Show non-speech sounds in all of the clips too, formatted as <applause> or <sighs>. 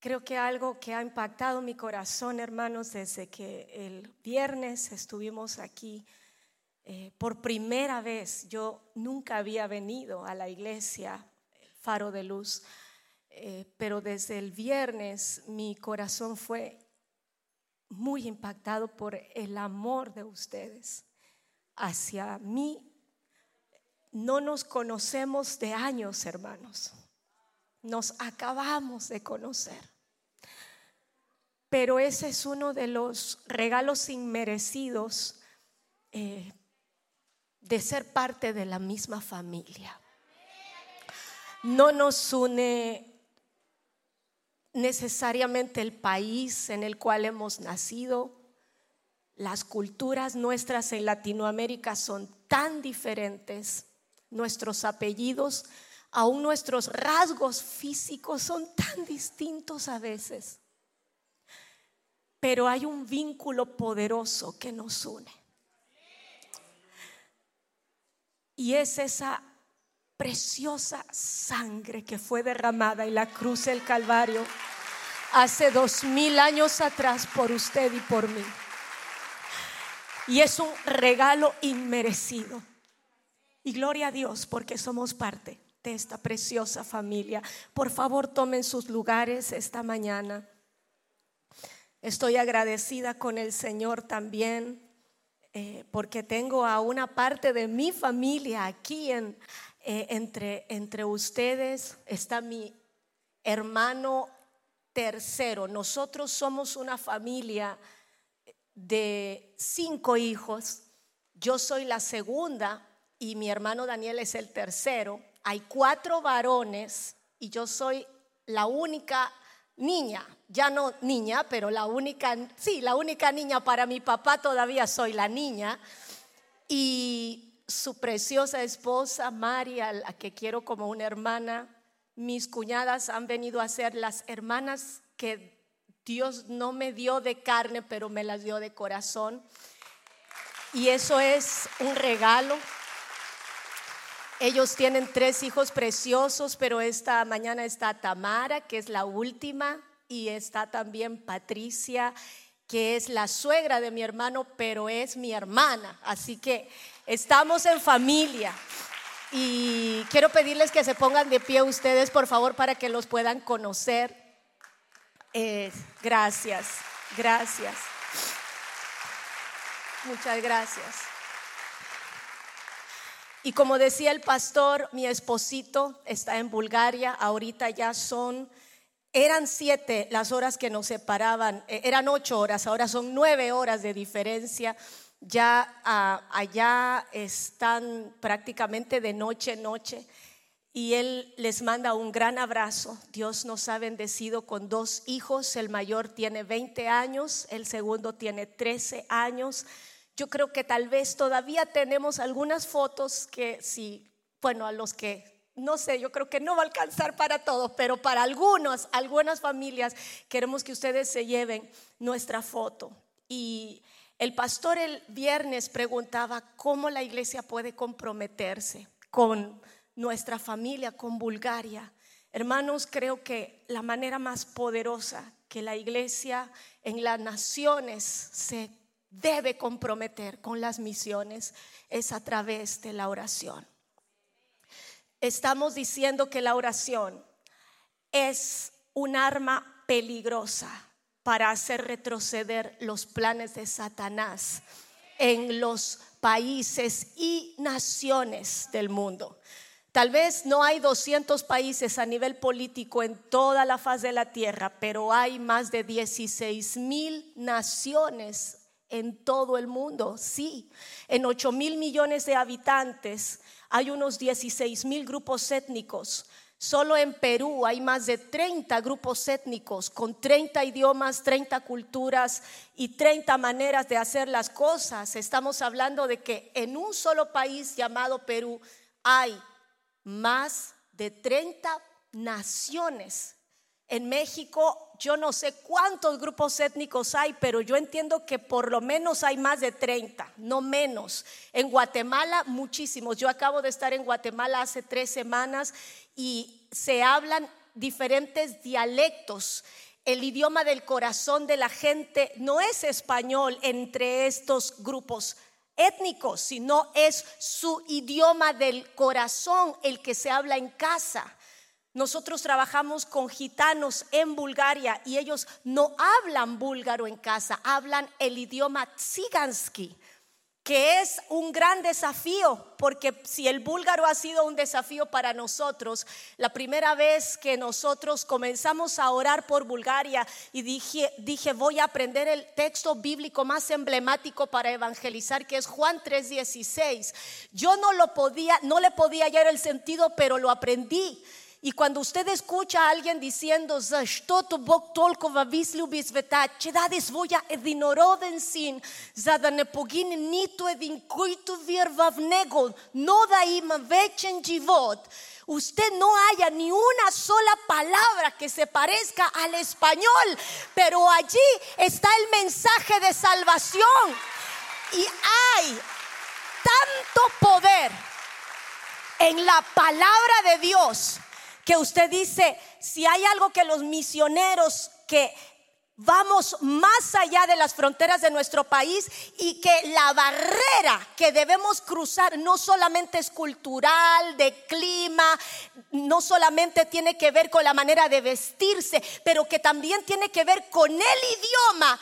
Creo que algo que ha impactado mi corazón, hermanos, desde que el viernes estuvimos aquí eh, por primera vez, yo nunca había venido a la iglesia Faro de Luz, eh, pero desde el viernes mi corazón fue muy impactado por el amor de ustedes hacia mí. No nos conocemos de años, hermanos. Nos acabamos de conocer. Pero ese es uno de los regalos inmerecidos eh, de ser parte de la misma familia. No nos une necesariamente el país en el cual hemos nacido. Las culturas nuestras en Latinoamérica son tan diferentes. Nuestros apellidos, aún nuestros rasgos físicos son tan distintos a veces. Pero hay un vínculo poderoso que nos une. Y es esa preciosa sangre que fue derramada en la cruz del Calvario hace dos mil años atrás por usted y por mí. Y es un regalo inmerecido. Y gloria a Dios porque somos parte de esta preciosa familia. Por favor, tomen sus lugares esta mañana. Estoy agradecida con el Señor también eh, porque tengo a una parte de mi familia aquí eh, entre, entre ustedes. Está mi hermano tercero. Nosotros somos una familia de cinco hijos. Yo soy la segunda y mi hermano Daniel es el tercero. Hay cuatro varones y yo soy la única niña, ya no niña, pero la única, sí, la única niña para mi papá todavía soy la niña. Y su preciosa esposa, María, la que quiero como una hermana, mis cuñadas han venido a ser las hermanas que Dios no me dio de carne, pero me las dio de corazón. Y eso es un regalo. Ellos tienen tres hijos preciosos, pero esta mañana está Tamara, que es la última, y está también Patricia, que es la suegra de mi hermano, pero es mi hermana. Así que estamos en familia. Y quiero pedirles que se pongan de pie ustedes, por favor, para que los puedan conocer. Eh, gracias, gracias. Muchas gracias. Y como decía el pastor, mi esposito está en Bulgaria, ahorita ya son, eran siete las horas que nos separaban, eh, eran ocho horas, ahora son nueve horas de diferencia. Ya ah, allá están prácticamente de noche en noche y él les manda un gran abrazo. Dios nos ha bendecido con dos hijos, el mayor tiene 20 años, el segundo tiene 13 años. Yo creo que tal vez todavía tenemos algunas fotos que sí, bueno, a los que no sé, yo creo que no va a alcanzar para todos, pero para algunos, algunas familias queremos que ustedes se lleven nuestra foto. Y el pastor el viernes preguntaba cómo la iglesia puede comprometerse con nuestra familia, con Bulgaria. Hermanos, creo que la manera más poderosa que la iglesia en las naciones se debe comprometer con las misiones es a través de la oración. Estamos diciendo que la oración es un arma peligrosa para hacer retroceder los planes de Satanás en los países y naciones del mundo. Tal vez no hay 200 países a nivel político en toda la faz de la tierra, pero hay más de 16 mil naciones en todo el mundo, sí. En 8 mil millones de habitantes hay unos 16 mil grupos étnicos. Solo en Perú hay más de 30 grupos étnicos con 30 idiomas, 30 culturas y 30 maneras de hacer las cosas. Estamos hablando de que en un solo país llamado Perú hay más de 30 naciones en México yo no sé cuántos grupos étnicos hay, pero yo entiendo que por lo menos hay más de 30, no menos. En Guatemala muchísimos. Yo acabo de estar en Guatemala hace tres semanas y se hablan diferentes dialectos. el idioma del corazón de la gente no es español entre estos grupos étnicos, sino es su idioma del corazón el que se habla en casa. Nosotros trabajamos con gitanos en Bulgaria y ellos no hablan búlgaro en casa, hablan el idioma tsigansky que es un gran desafío, porque si el búlgaro ha sido un desafío para nosotros, la primera vez que nosotros comenzamos a orar por Bulgaria y dije, dije voy a aprender el texto bíblico más emblemático para evangelizar, que es Juan 3:16. Yo no lo podía, no le podía hallar el sentido, pero lo aprendí. Y cuando usted escucha a alguien diciendo, Usted no haya ni una sola palabra que se parezca al español, pero allí está el mensaje de salvación. Y hay tanto poder en la palabra de Dios que usted dice, si hay algo que los misioneros que vamos más allá de las fronteras de nuestro país y que la barrera que debemos cruzar no solamente es cultural, de clima, no solamente tiene que ver con la manera de vestirse, pero que también tiene que ver con el idioma,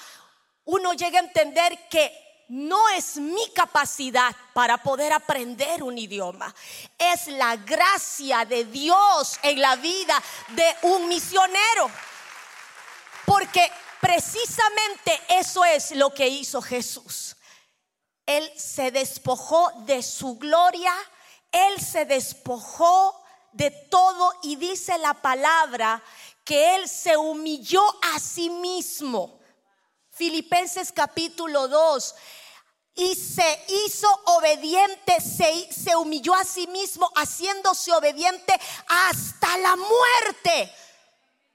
uno llega a entender que no es mi capacidad para poder aprender un idioma, es la gracia de Dios en la vida de un misionero. Porque precisamente eso es lo que hizo Jesús. Él se despojó de su gloria, él se despojó de todo y dice la palabra que él se humilló a sí mismo. Filipenses capítulo 2 y se hizo obediente, se, se, humilló a sí mismo, haciéndose obediente hasta la muerte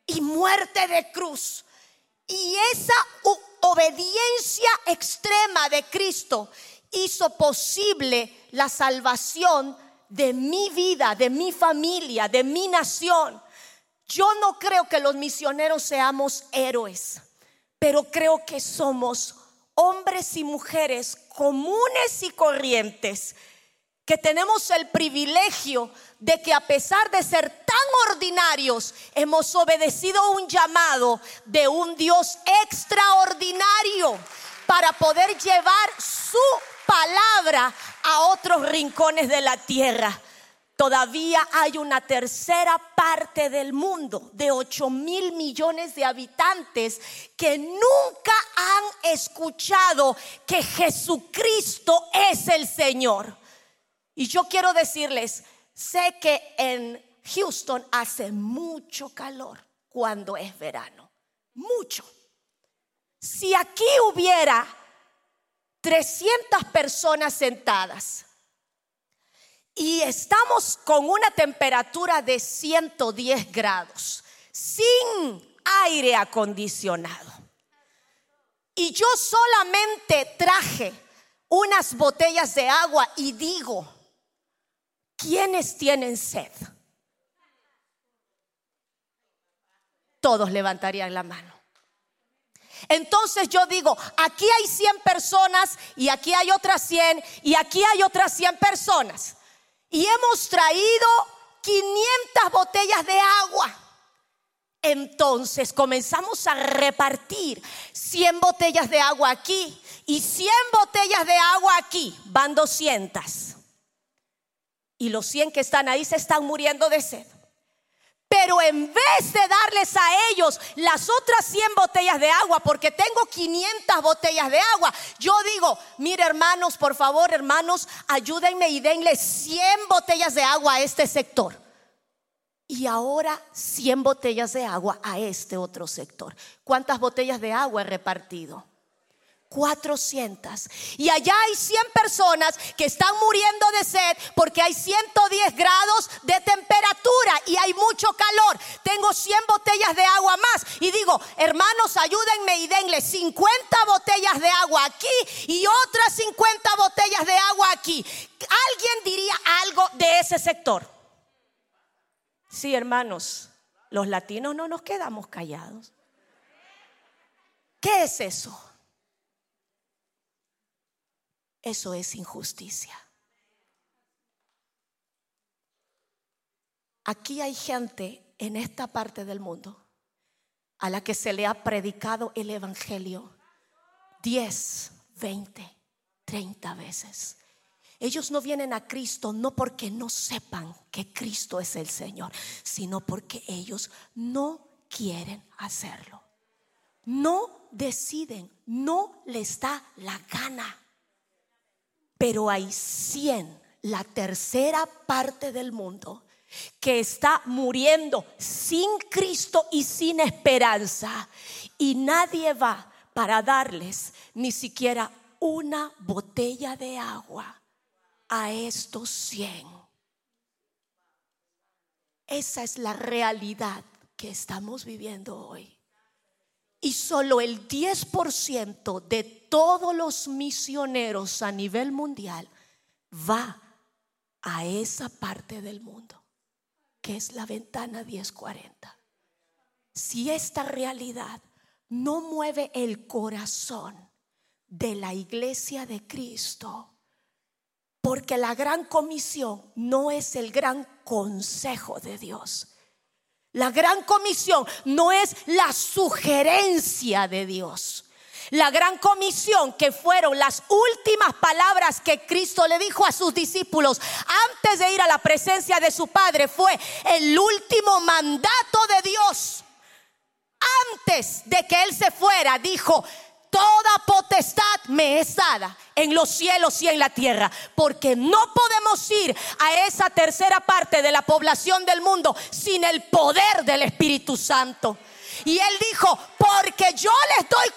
y muerte de cruz. Y esa obediencia extrema de Cristo hizo posible la salvación de mi vida, de mi familia, de mi nación. Yo no creo que los misioneros seamos héroes, pero creo que somos hombres y mujeres comunes y corrientes que tenemos el privilegio de que a pesar de ser tan ordinarios, hemos obedecido un llamado de un Dios extraordinario para poder llevar su palabra a otros rincones de la tierra. Todavía hay una tercera parte del mundo de 8 mil millones de habitantes que nunca han escuchado que Jesucristo es el Señor. Y yo quiero decirles, sé que en Houston hace mucho calor cuando es verano, mucho. Si aquí hubiera 300 personas sentadas, y estamos con una temperatura de 110 grados, sin aire acondicionado. Y yo solamente traje unas botellas de agua y digo, ¿quiénes tienen sed? Todos levantarían la mano. Entonces yo digo, aquí hay 100 personas y aquí hay otras 100 y aquí hay otras 100 personas y hemos traído 500 botellas de agua. Entonces comenzamos a repartir 100 botellas de agua aquí y 100 botellas de agua aquí. Van 200. Y los 100 que están ahí se están muriendo de sed. Pero en vez de darles a ellos las otras 100 botellas de agua, porque tengo 500 botellas de agua, yo digo, mire hermanos, por favor hermanos, ayúdenme y denle 100 botellas de agua a este sector. Y ahora 100 botellas de agua a este otro sector. ¿Cuántas botellas de agua he repartido? 400. Y allá hay 100 personas que están muriendo de sed porque hay 110 grados de temperatura y hay mucho calor. Tengo 100 botellas de agua más. Y digo, hermanos, ayúdenme y denle 50 botellas de agua aquí y otras 50 botellas de agua aquí. ¿Alguien diría algo de ese sector? Sí, hermanos, los latinos no nos quedamos callados. ¿Qué es eso? Eso es injusticia. Aquí hay gente en esta parte del mundo a la que se le ha predicado el Evangelio 10, 20, 30 veces. Ellos no vienen a Cristo no porque no sepan que Cristo es el Señor, sino porque ellos no quieren hacerlo. No deciden, no les da la gana. Pero hay 100, la tercera parte del mundo, que está muriendo sin Cristo y sin esperanza. Y nadie va para darles ni siquiera una botella de agua a estos 100. Esa es la realidad que estamos viviendo hoy. Y solo el 10% de todos los misioneros a nivel mundial va a esa parte del mundo, que es la ventana 1040. Si esta realidad no mueve el corazón de la iglesia de Cristo, porque la gran comisión no es el gran consejo de Dios. La gran comisión no es la sugerencia de Dios. La gran comisión que fueron las últimas palabras que Cristo le dijo a sus discípulos antes de ir a la presencia de su Padre fue el último mandato de Dios. Antes de que Él se fuera, dijo, toda potestad me es dada en los cielos y en la tierra, porque no podemos ir a esa tercera parte de la población del mundo sin el poder del Espíritu Santo. Y él dijo, porque yo les doy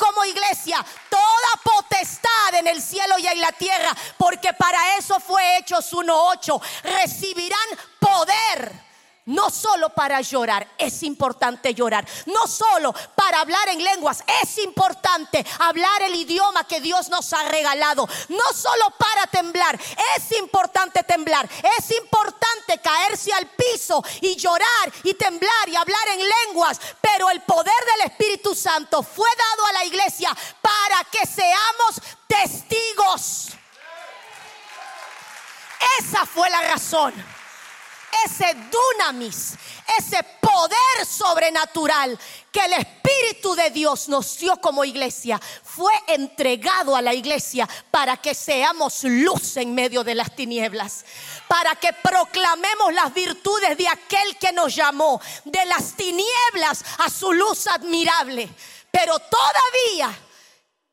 el cielo y en la tierra, porque para eso fue Hechos 1.8, recibirán poder no solo para llorar, es importante llorar. No solo para hablar en lenguas, es importante hablar el idioma que Dios nos ha regalado. No solo para temblar, es importante temblar. Es importante caerse al piso y llorar y temblar y hablar en lenguas. Pero el poder del Espíritu Santo fue dado a la iglesia para que seamos testigos. Esa fue la razón ese dunamis, ese poder sobrenatural que el Espíritu de Dios nos dio como iglesia, fue entregado a la iglesia para que seamos luz en medio de las tinieblas, para que proclamemos las virtudes de aquel que nos llamó de las tinieblas a su luz admirable. Pero todavía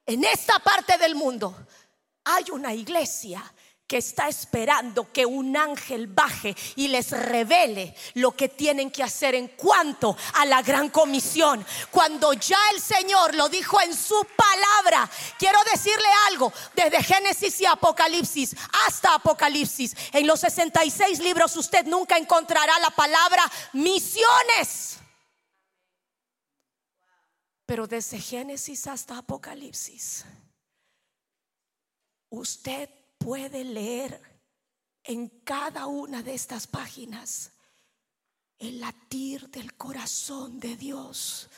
en esta parte del mundo hay una iglesia que está esperando que un ángel baje y les revele lo que tienen que hacer en cuanto a la gran comisión. Cuando ya el Señor lo dijo en su palabra, quiero decirle algo, desde Génesis y Apocalipsis hasta Apocalipsis, en los 66 libros usted nunca encontrará la palabra misiones. Pero desde Génesis hasta Apocalipsis, usted puede leer en cada una de estas páginas el latir del corazón de Dios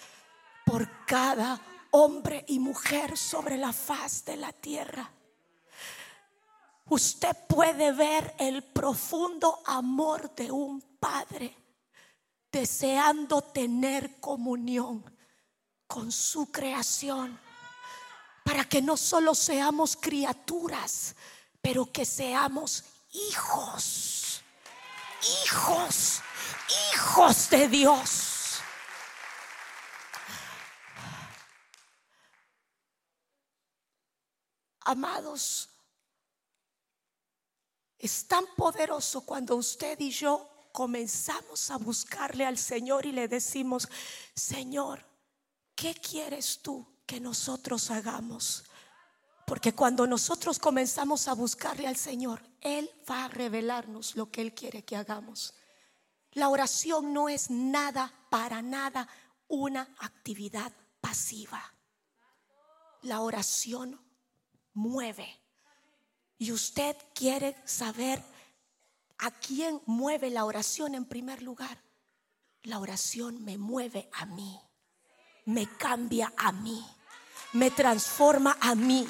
por cada hombre y mujer sobre la faz de la tierra. Usted puede ver el profundo amor de un padre deseando tener comunión con su creación para que no solo seamos criaturas, pero que seamos hijos, hijos, hijos de Dios. Amados, es tan poderoso cuando usted y yo comenzamos a buscarle al Señor y le decimos, Señor, ¿qué quieres tú que nosotros hagamos? Porque cuando nosotros comenzamos a buscarle al Señor, Él va a revelarnos lo que Él quiere que hagamos. La oración no es nada, para nada, una actividad pasiva. La oración mueve. Y usted quiere saber a quién mueve la oración en primer lugar. La oración me mueve a mí, me cambia a mí me transforma a mí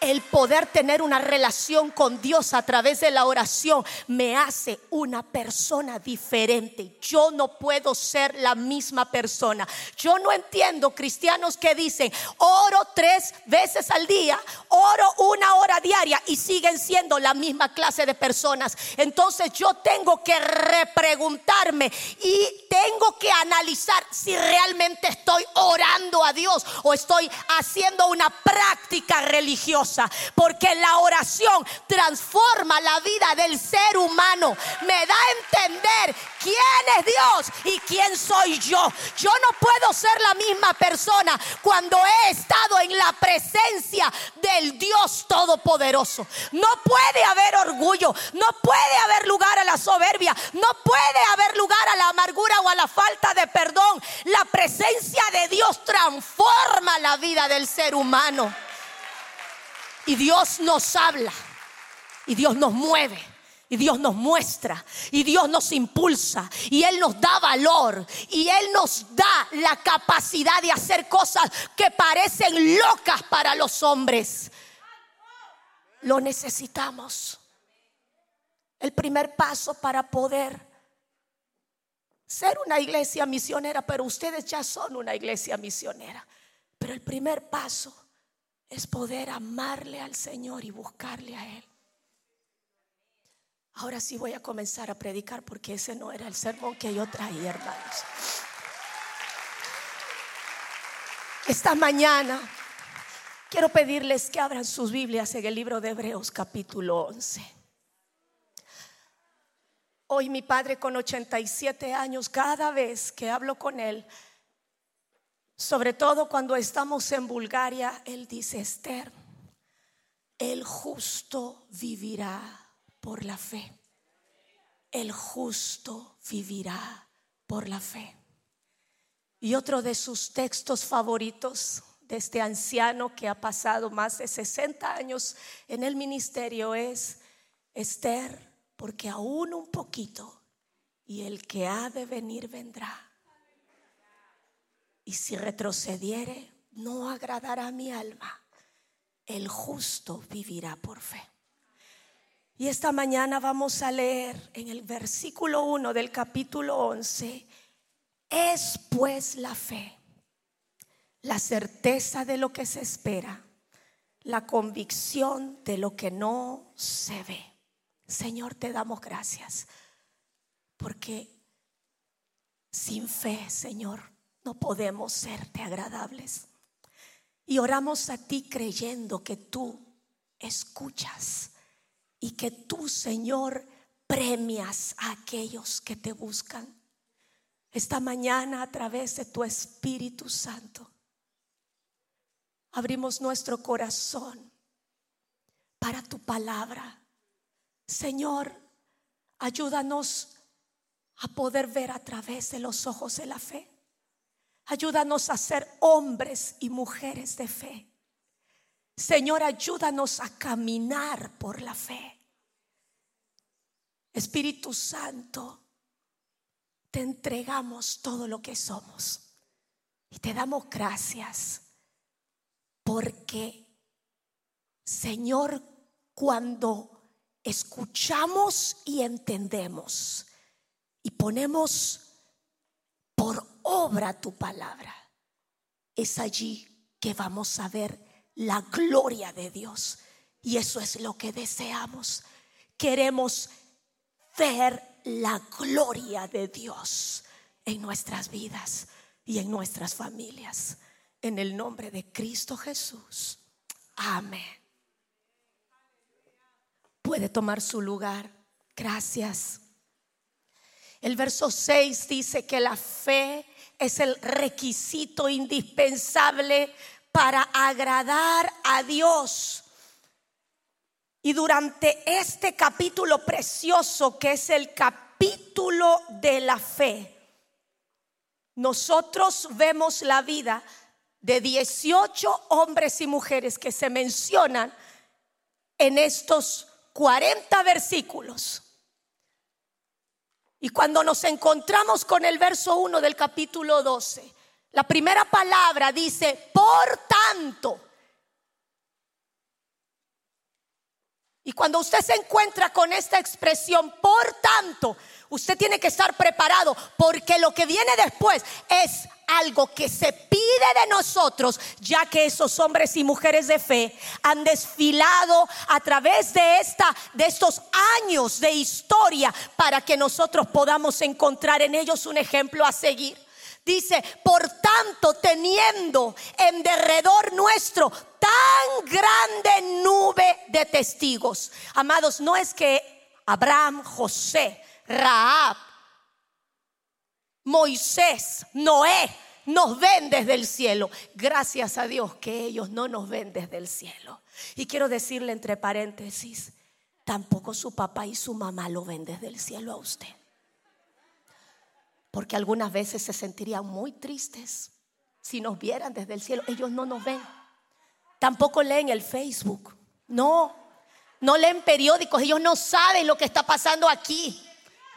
el poder tener una relación con Dios a través de la oración me hace una persona diferente. Yo no puedo ser la misma persona. Yo no entiendo cristianos que dicen, oro tres veces al día, oro una hora diaria y siguen siendo la misma clase de personas. Entonces yo tengo que repreguntarme y tengo que analizar si realmente estoy orando a Dios o estoy haciendo una práctica religiosa porque la oración transforma la vida del ser humano. Me da a entender quién es Dios y quién soy yo. Yo no puedo ser la misma persona cuando he estado en la presencia del Dios Todopoderoso. No puede haber orgullo, no puede haber lugar a la soberbia, no puede haber lugar a la amargura o a la falta de perdón. La presencia de Dios transforma la vida del ser humano. Y Dios nos habla. Y Dios nos mueve. Y Dios nos muestra, y Dios nos impulsa, y Él nos da valor, y Él nos da la capacidad de hacer cosas que parecen locas para los hombres. Lo necesitamos. El primer paso para poder ser una iglesia misionera, pero ustedes ya son una iglesia misionera. Pero el primer paso es poder amarle al Señor y buscarle a Él. Ahora sí voy a comenzar a predicar porque ese no era el sermón que yo traía, hermanos. Esta mañana quiero pedirles que abran sus Biblias en el libro de Hebreos capítulo 11. Hoy mi padre con 87 años, cada vez que hablo con él, sobre todo cuando estamos en Bulgaria, Él dice, Esther, el justo vivirá por la fe. El justo vivirá por la fe. Y otro de sus textos favoritos de este anciano que ha pasado más de 60 años en el ministerio es, Esther, porque aún un poquito y el que ha de venir vendrá y si retrocediere, no agradará mi alma. El justo vivirá por fe. Y esta mañana vamos a leer en el versículo 1 del capítulo 11, es pues la fe, la certeza de lo que se espera, la convicción de lo que no se ve. Señor, te damos gracias, porque sin fe, Señor, no podemos serte agradables. Y oramos a ti creyendo que tú escuchas y que tú, Señor, premias a aquellos que te buscan. Esta mañana a través de tu Espíritu Santo, abrimos nuestro corazón para tu palabra. Señor, ayúdanos a poder ver a través de los ojos de la fe. Ayúdanos a ser hombres y mujeres de fe. Señor, ayúdanos a caminar por la fe. Espíritu Santo, te entregamos todo lo que somos y te damos gracias porque, Señor, cuando escuchamos y entendemos y ponemos por obra tu palabra, es allí que vamos a ver la gloria de Dios. Y eso es lo que deseamos. Queremos ver la gloria de Dios en nuestras vidas y en nuestras familias. En el nombre de Cristo Jesús. Amén. Puede tomar su lugar. Gracias. El verso 6 dice que la fe es el requisito indispensable para agradar a Dios. Y durante este capítulo precioso que es el capítulo de la fe, nosotros vemos la vida de 18 hombres y mujeres que se mencionan en estos 40 versículos. Y cuando nos encontramos con el verso 1 del capítulo 12, La primera palabra dice, por tanto. Y cuando usted se encuentra con esta expresión, por tanto, usted tiene que estar preparado porque lo que viene después es algo que se pide de nosotros, ya que esos hombres y mujeres de fe han desfilado a través de esta de estos años de historia para que nosotros podamos encontrar en ellos un ejemplo a seguir. Dice, por tanto, teniendo en derredor nuestro tan grande nube de testigos. Amados, no es que Abraham, José, Raab, Moisés, Noé nos ven desde el cielo. Gracias a Dios que ellos no nos ven desde el cielo. Y quiero decirle entre paréntesis, tampoco su papá y su mamá lo ven desde el cielo a usted porque algunas veces se sentirían muy tristes si nos vieran desde el cielo. Ellos no nos ven. Tampoco leen el Facebook. No, no leen periódicos. Ellos no saben lo que está pasando aquí.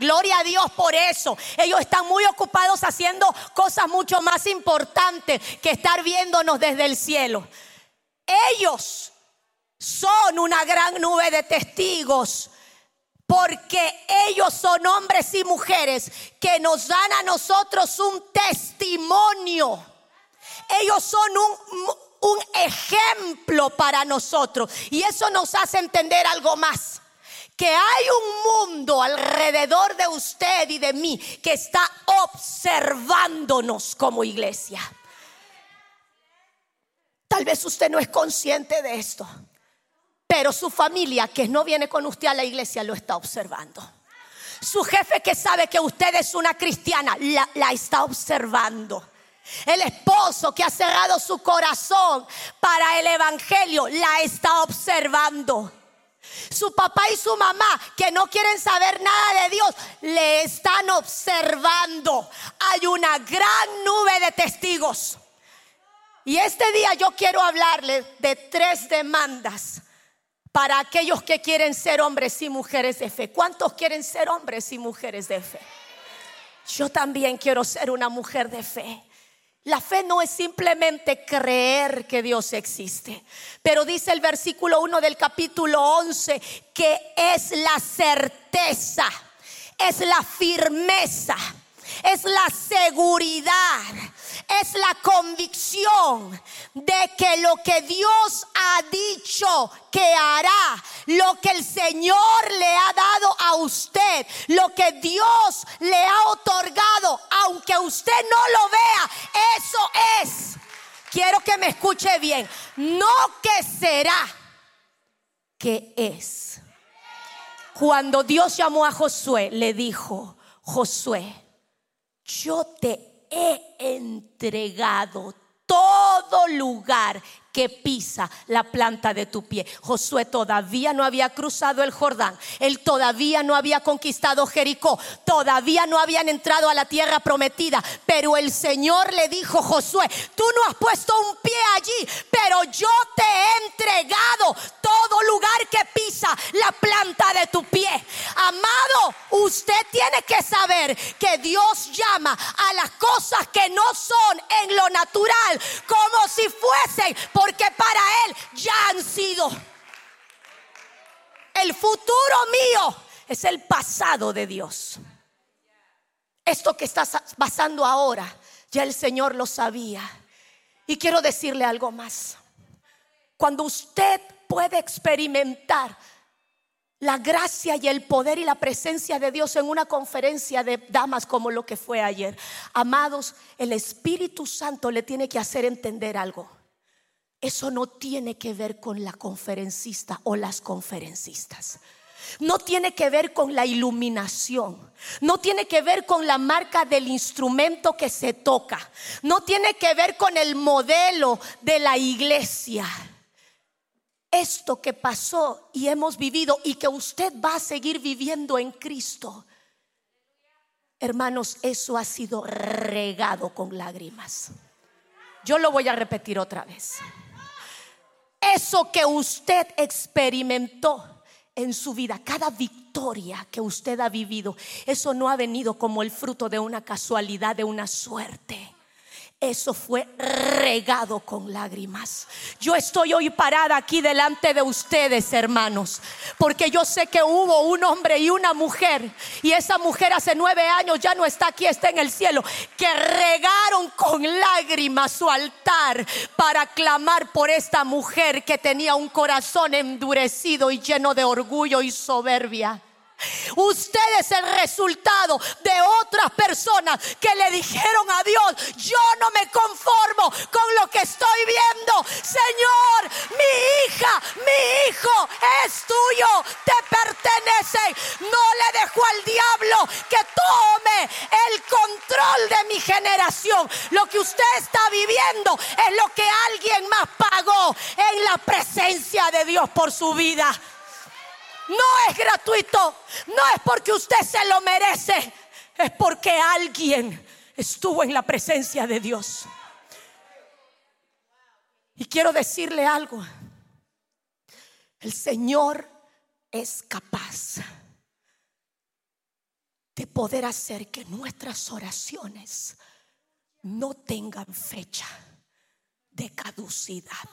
Gloria a Dios por eso. Ellos están muy ocupados haciendo cosas mucho más importantes que estar viéndonos desde el cielo. Ellos son una gran nube de testigos porque ellos son hombres y mujeres que nos dan a nosotros un testimonio. Ellos son un, ejemplo para nosotros. Y eso nos hace entender algo más. Que hay un mundo alrededor de usted y de mí que está observándonos como iglesia. Tal vez usted no es consciente de esto. Pero su familia que no viene con usted a la iglesia lo está observando. Su jefe que sabe que usted es una cristiana la, está observando. El esposo que ha cerrado su corazón para el Evangelio la está observando. Su papá y su mamá que no quieren saber nada de Dios le están observando. Hay una gran nube de testigos. Y este día yo quiero hablarle de tres demandas para aquellos que quieren ser hombres y mujeres de fe. ¿Cuántos quieren ser hombres y mujeres de fe? Yo también quiero ser una mujer de fe. La fe no es simplemente creer que Dios existe, pero dice el versículo 1 del capítulo 11 que es la certeza, es la firmeza, es la seguridad, es la convicción de que lo que Dios ha dicho que hará, lo que el Señor le ha dado a usted, lo que Dios le ha otorgado, aunque usted no lo vea, eso es. Quiero que me escuche bien, no que será, que es. Cuando Dios llamó a Josué, le dijo, Josué, yo te he entregado todo lugar que pisa la planta de tu pie. Josué todavía no había cruzado el Jordán, él todavía no había conquistado Jericó, todavía no habían entrado a la tierra prometida, pero el Señor le dijo, Josué, tú no has puesto un pie allí, pero yo te he entregado todo lugar que pisa la planta de tu pie. Amado, usted tiene que saber que Dios llama a las cosas que no son en lo natural como si fuesen porque para Él ya han sido. El futuro mío es el pasado de Dios. Esto que está pasando ahora, ya el Señor lo sabía. Y quiero decirle algo más. Cuando usted puede experimentar la gracia y el poder y la presencia de Dios en una conferencia de damas como lo que fue ayer. Amados, el Espíritu Santo le tiene que hacer entender algo. Eso no tiene que ver con la conferencista o las conferencistas. No tiene que ver con la iluminación. No tiene que ver con la marca del instrumento que se toca. No tiene que ver con el modelo de la iglesia. Esto que pasó y hemos vivido y que usted va a seguir viviendo en Cristo. Hermanos, eso ha sido regado con lágrimas. Yo lo voy a repetir otra vez eso que usted experimentó en su vida, cada victoria que usted ha vivido, eso no ha venido como el fruto de una casualidad, de una suerte. Eso fue regado con lágrimas. Yo estoy hoy parada aquí delante de ustedes, hermanos, porque yo sé que hubo un hombre y una mujer, y esa mujer hace nueve años ya no está aquí, está en el cielo, que regaron con lágrimas su altar para clamar por esta mujer que tenía un corazón endurecido y lleno de orgullo y soberbia. Usted es el resultado de otras personas que le dijeron a Dios, yo no me conformo con lo que estoy viendo. Señor, mi hija, mi hijo es tuyo, te pertenece. No le dejo al diablo que tome el control de mi generación. Lo que usted está viviendo es lo que alguien más pagó en la presencia de Dios por su vida. No es gratuito, no es porque usted se lo merece, es porque alguien estuvo en la presencia de Dios. Y quiero decirle algo, el Señor es capaz de poder hacer que nuestras oraciones no tengan fecha de caducidad.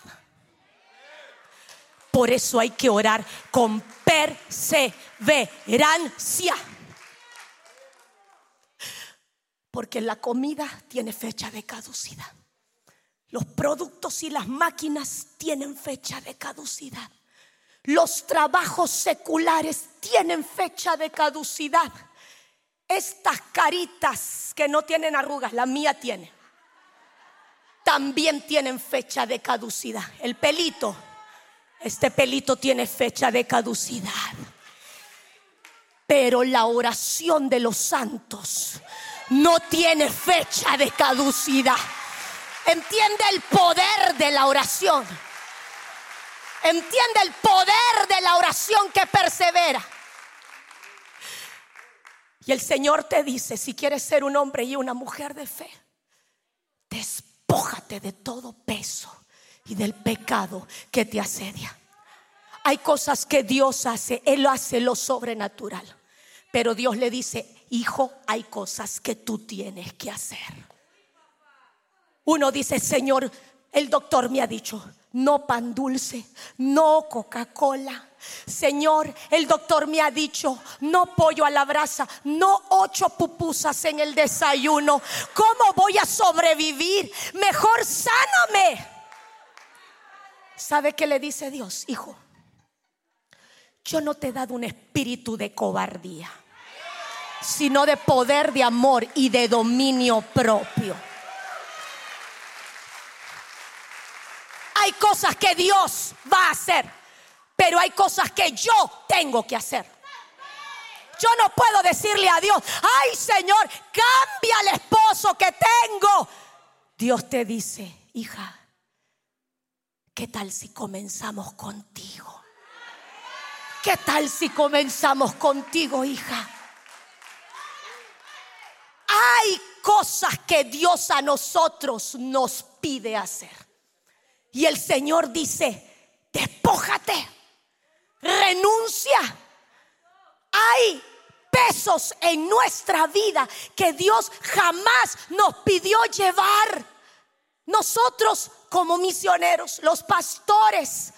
Por eso hay que orar con perseverancia. Porque la comida tiene fecha de caducidad. Los productos y las máquinas tienen fecha de caducidad. Los trabajos seculares tienen fecha de caducidad. Estas caritas que no tienen arrugas, la mía tiene, también tienen fecha de caducidad. El pelito este pelito tiene fecha de caducidad. Pero la oración de los santos no tiene fecha de caducidad. Entiende el poder de la oración. Entiende el poder de la oración que persevera. Y el Señor te dice, si quieres ser un hombre y una mujer de fe, despójate de todo peso y del pecado que te asedia. Hay cosas que Dios hace, Él hace lo sobrenatural. Pero Dios le dice, hijo, hay cosas que tú tienes que hacer. Uno dice, Señor, el doctor me ha dicho, no pan dulce, no Coca-Cola. Señor, el doctor me ha dicho, no pollo a la brasa, no ocho pupusas en el desayuno. ¿Cómo voy a sobrevivir? Mejor sáname. ¿Sabe qué le dice Dios, hijo? Yo no te he dado un espíritu de cobardía, sino de poder, de amor y de dominio propio. Hay cosas que Dios va a hacer, pero hay cosas que yo tengo que hacer. Yo no puedo decirle a Dios, ay Señor, cambia el esposo que tengo. Dios te dice, hija, ¿Qué tal si comenzamos contigo? ¿Qué tal si comenzamos contigo, hija? Hay cosas que Dios a nosotros nos pide hacer. Y el Señor dice, despójate, renuncia. Hay pesos en nuestra vida que Dios jamás nos pidió llevar. Nosotros como misioneros, los pastores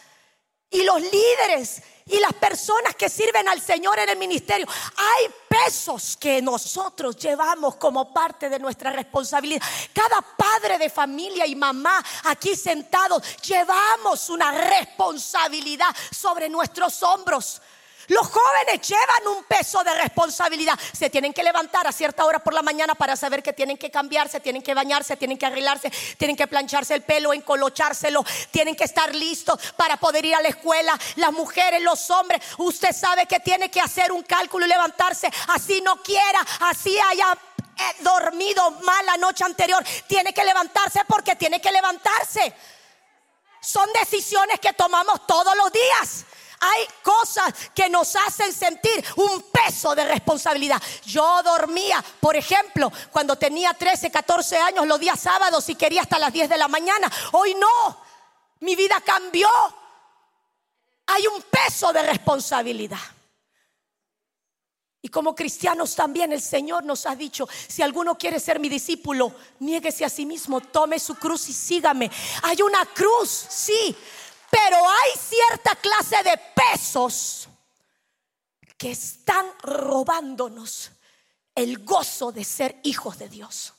y los líderes y las personas que sirven al Señor en el ministerio. Hay pesos que nosotros llevamos como parte de nuestra responsabilidad. Cada padre de familia y mamá aquí sentados llevamos una responsabilidad sobre nuestros hombros. Los jóvenes llevan un peso de responsabilidad. Se tienen que levantar a cierta hora por la mañana para saber que tienen que cambiarse, tienen que bañarse, tienen que arreglarse, tienen que plancharse el pelo, encolochárselo, tienen que estar listos para poder ir a la escuela. Las mujeres, los hombres, usted sabe que tiene que hacer un cálculo y levantarse. Así no quiera, así haya eh, dormido mal la noche anterior. Tiene que levantarse porque tiene que levantarse. Son decisiones que tomamos todos los días hay cosas que nos hacen sentir un peso de responsabilidad. Yo dormía, por ejemplo, cuando tenía 13, 14 años, los días sábados y quería hasta las 10 de la mañana. Hoy no, mi vida cambió. Hay un peso de responsabilidad. Y como cristianos también el Señor nos ha dicho, si alguno quiere ser mi discípulo, niéguese a sí mismo, tome su cruz y sígame. Hay una cruz, sí, pero hay cierta clase de pesos que están robándonos el gozo de ser hijos de Dios.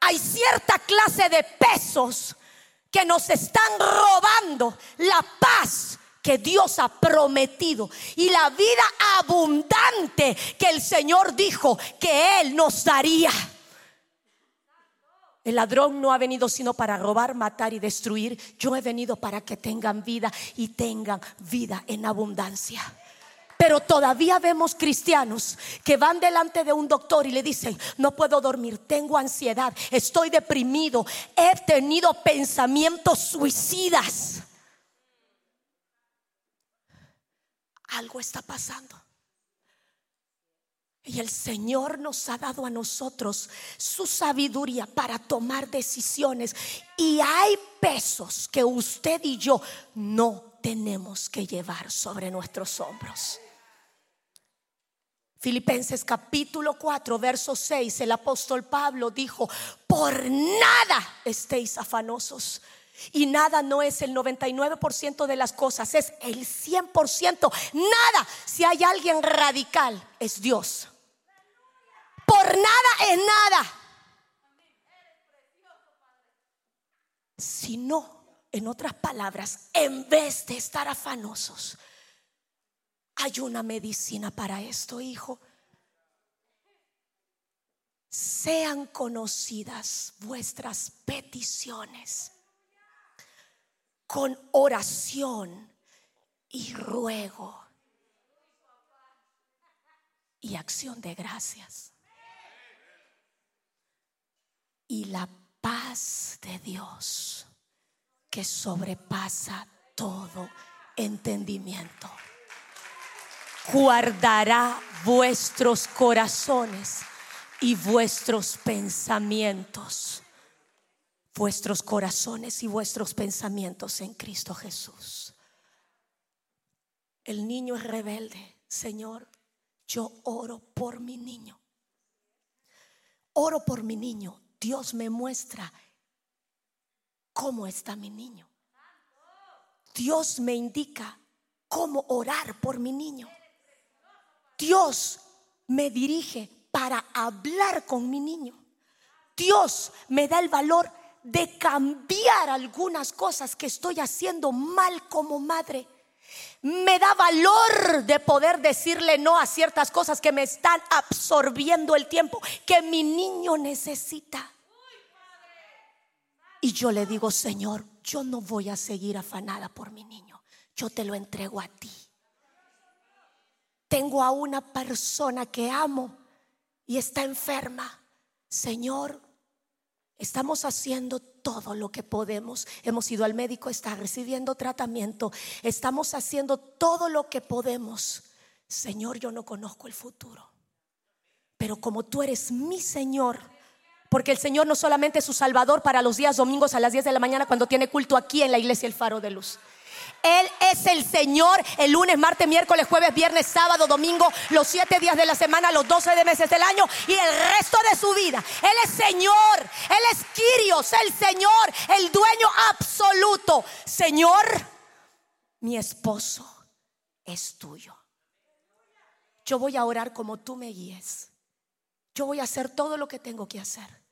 Hay cierta clase de pesos que nos están robando la paz que Dios ha prometido y la vida abundante que el Señor dijo que Él nos daría. El ladrón no ha venido sino para robar, matar y destruir. Yo he venido para que tengan vida y tengan vida en abundancia. Pero todavía vemos cristianos que van delante de un doctor y le dicen, no puedo dormir, tengo ansiedad, estoy deprimido, he tenido pensamientos suicidas. algo está pasando. Y el Señor nos ha dado a nosotros su sabiduría para tomar decisiones. Y hay pesos que usted y yo no tenemos que llevar sobre nuestros hombros. Filipenses capítulo 4, verso 6, el apóstol Pablo dijo, por nada estéis afanosos y nada no es el 99% de las cosas, es el 100%. Nada, si hay alguien radical, es Dios. Nada es nada. Si no, en otras palabras, en vez de estar afanosos, hay una medicina para esto, hijo. Sean conocidas vuestras peticiones con oración y ruego y acción de gracias. Y la paz de Dios que sobrepasa todo entendimiento guardará vuestros corazones y vuestros pensamientos vuestros corazones y vuestros pensamientos en Cristo Jesús. El niño es rebelde, Señor, yo oro por mi niño. Oro por mi niño. Dios me muestra cómo está mi niño. Dios me indica cómo orar por mi niño. Dios me dirige para hablar con mi niño. Dios me da el valor de cambiar algunas cosas que estoy haciendo mal como madre. Me da valor de poder decirle no a ciertas cosas que me están absorbiendo el tiempo que mi niño necesita. Y yo le digo, Señor, yo no voy a seguir afanada por mi niño. Yo te lo entrego a ti. Tengo a una persona que amo y está enferma. Señor, Estamos haciendo todo lo que podemos. Hemos ido al médico, está recibiendo tratamiento. Estamos haciendo todo lo que podemos. Señor, yo no conozco el futuro. Pero como tú eres mi Señor, porque el Señor no solamente es su Salvador para los días domingos a las 10 de la mañana cuando tiene culto aquí en la iglesia El Faro de Luz. Él es el Señor el lunes, martes, miércoles, jueves, viernes, sábado, domingo, los siete días de la semana, los doce de meses del año y el resto de su vida. Él es Señor, Él es Quirios, el Señor, el dueño absoluto. Señor, mi esposo es tuyo. Yo voy a orar como tú me guíes. Yo voy a hacer todo lo que tengo que hacer.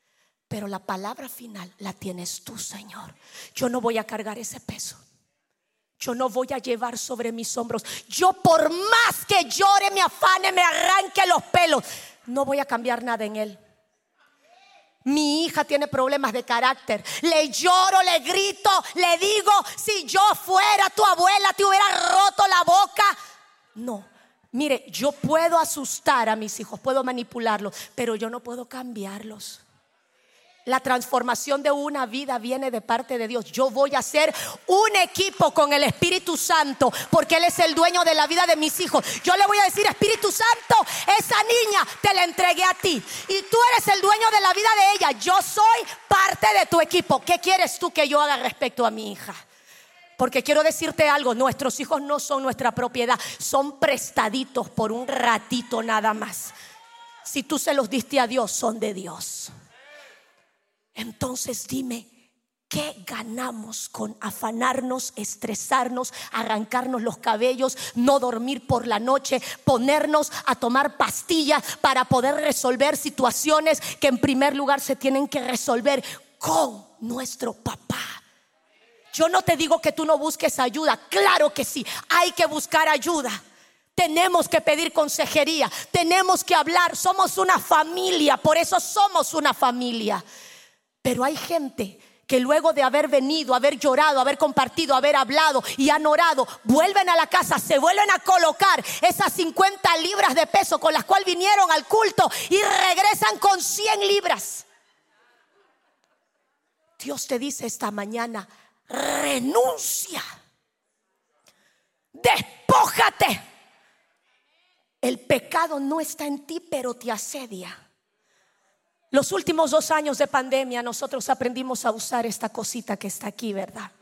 Pero la palabra final la tienes tú, Señor. Yo no voy a cargar ese peso yo no voy a llevar sobre mis hombros. Yo por más que llore, me afane, me arranque los pelos, no voy a cambiar nada en él. Mi hija tiene problemas de carácter. Le lloro, le grito, le digo, si yo fuera tu abuela, te hubiera roto la boca. No, mire, yo puedo asustar a mis hijos, puedo manipularlos, pero yo no puedo cambiarlos. La transformación de una vida viene de parte de Dios. Yo voy a ser un equipo con el Espíritu Santo porque Él es el dueño de la vida de mis hijos. Yo le voy a decir, Espíritu Santo, esa niña te la entregué a ti y tú eres el dueño de la vida de ella. Yo soy parte de tu equipo. ¿Qué quieres tú que yo haga respecto a mi hija? Porque quiero decirte algo, nuestros hijos no son nuestra propiedad, son prestaditos por un ratito nada más. Si tú se los diste a Dios, son de Dios. Entonces dime, ¿Qué ganamos con afanarnos, estresarnos, arrancarnos los cabellos, no dormir por la noche, ponernos a tomar pastillas para poder resolver situaciones que en primer lugar se tienen que resolver con nuestro papá? Yo no te digo que tú no busques ayuda, claro que sí, hay que buscar ayuda. Tenemos que pedir consejería, tenemos que hablar, somos una familia, por eso somos una familia. Pero hay gente que luego de haber venido, haber llorado, haber compartido, haber hablado y han orado, vuelven a la casa, se vuelven a colocar esas 50 libras de peso con las cuales vinieron al culto y regresan con 100 libras. Dios te dice esta mañana, renuncia, despójate. El pecado no está en ti, pero te asedia. Los últimos dos años de pandemia nosotros aprendimos a usar esta cosita que está aquí, ¿verdad?